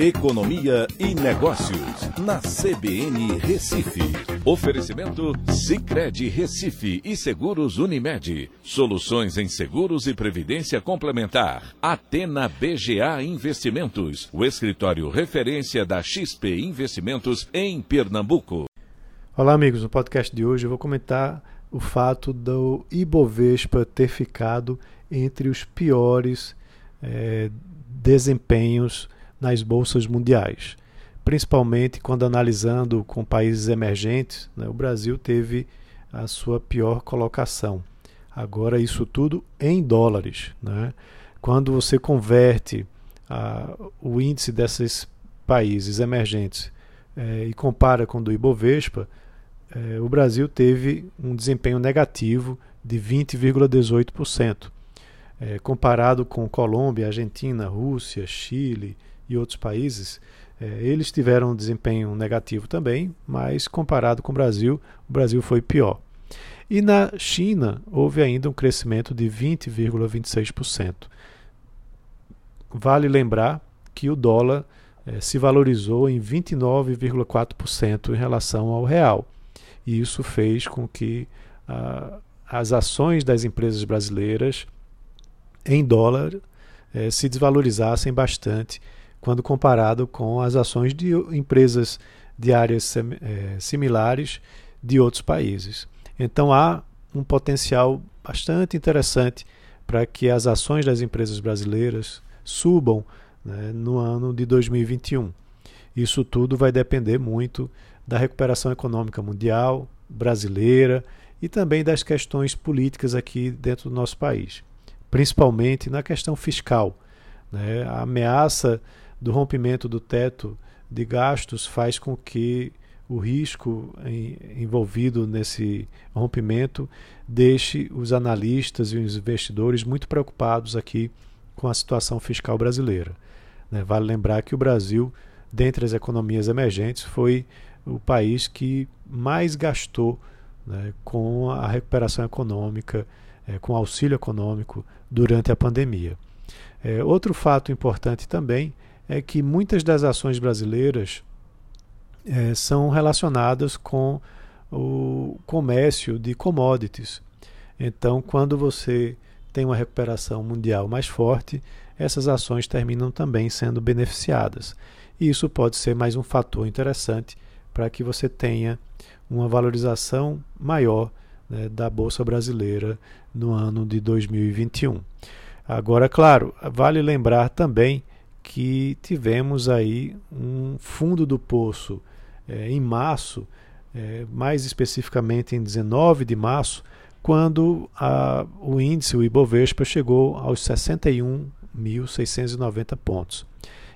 Economia e Negócios, na CBN Recife. Oferecimento Cicred Recife e Seguros Unimed. Soluções em seguros e previdência complementar. Atena BGA Investimentos, o escritório referência da XP Investimentos em Pernambuco. Olá, amigos. No podcast de hoje eu vou comentar o fato do Ibovespa ter ficado entre os piores é, desempenhos nas bolsas mundiais. Principalmente quando analisando com países emergentes, né, o Brasil teve a sua pior colocação. Agora, isso tudo em dólares. Né? Quando você converte o índice desses países emergentes é, e compara com o do Ibovespa, é, o Brasil teve um desempenho negativo de 20,18%. É, comparado com Colômbia, Argentina, Rússia, Chile, e outros países, é, eles tiveram um desempenho negativo também, mas comparado com o Brasil, o Brasil foi pior. E na China houve ainda um crescimento de 20,26%. Vale lembrar que o dólar é, se valorizou em 29,4% em relação ao real. E isso fez com que as ações das empresas brasileiras em dólar é, se desvalorizassem bastante quando comparado com as ações de empresas de áreas é, similares de outros países. Então há um potencial bastante interessante para que as ações das empresas brasileiras subam né, no ano de 2021. Isso tudo vai depender muito da recuperação econômica mundial, brasileira e também das questões políticas aqui dentro do nosso país, principalmente na questão fiscal. Né? A ameaça do rompimento do teto de gastos faz com que o risco envolvido nesse rompimento deixe os analistas e os investidores muito preocupados aqui com a situação fiscal brasileira. Né? Vale lembrar que o Brasil, dentre as economias emergentes, foi o país que mais gastou né, com a recuperação econômica, é, com auxílio econômico durante a pandemia. É, outro fato importante também é que muitas das ações brasileiras é, são relacionadas com o comércio de commodities. Então, quando você tem uma recuperação mundial mais forte, essas ações terminam também sendo beneficiadas. E isso pode ser mais um fator interessante para que você tenha uma valorização maior né, da Bolsa Brasileira no ano de 2021. Agora, claro, vale lembrar também que tivemos aí um fundo do poço é, em março, é, mais especificamente em 19 de março, quando a, o índice, o Ibovespa, chegou aos 61.690 pontos.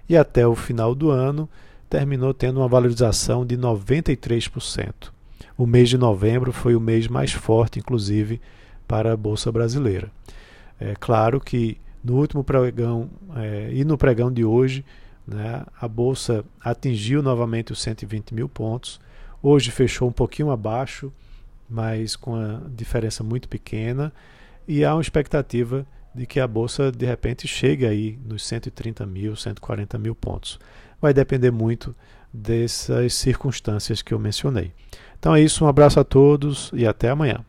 E até o final do ano terminou tendo uma valorização de 93%. O mês de novembro foi o mês mais forte, inclusive, para a Bolsa Brasileira. É claro que no último pregão é, e no pregão de hoje, né, a bolsa atingiu novamente os 120 mil pontos. Hoje fechou um pouquinho abaixo, mas com a diferença muito pequena. E há uma expectativa de que a bolsa de repente chegue aí nos 130 mil, 140 mil pontos. Vai depender muito dessas circunstâncias que eu mencionei. Então é isso, um abraço a todos e até amanhã.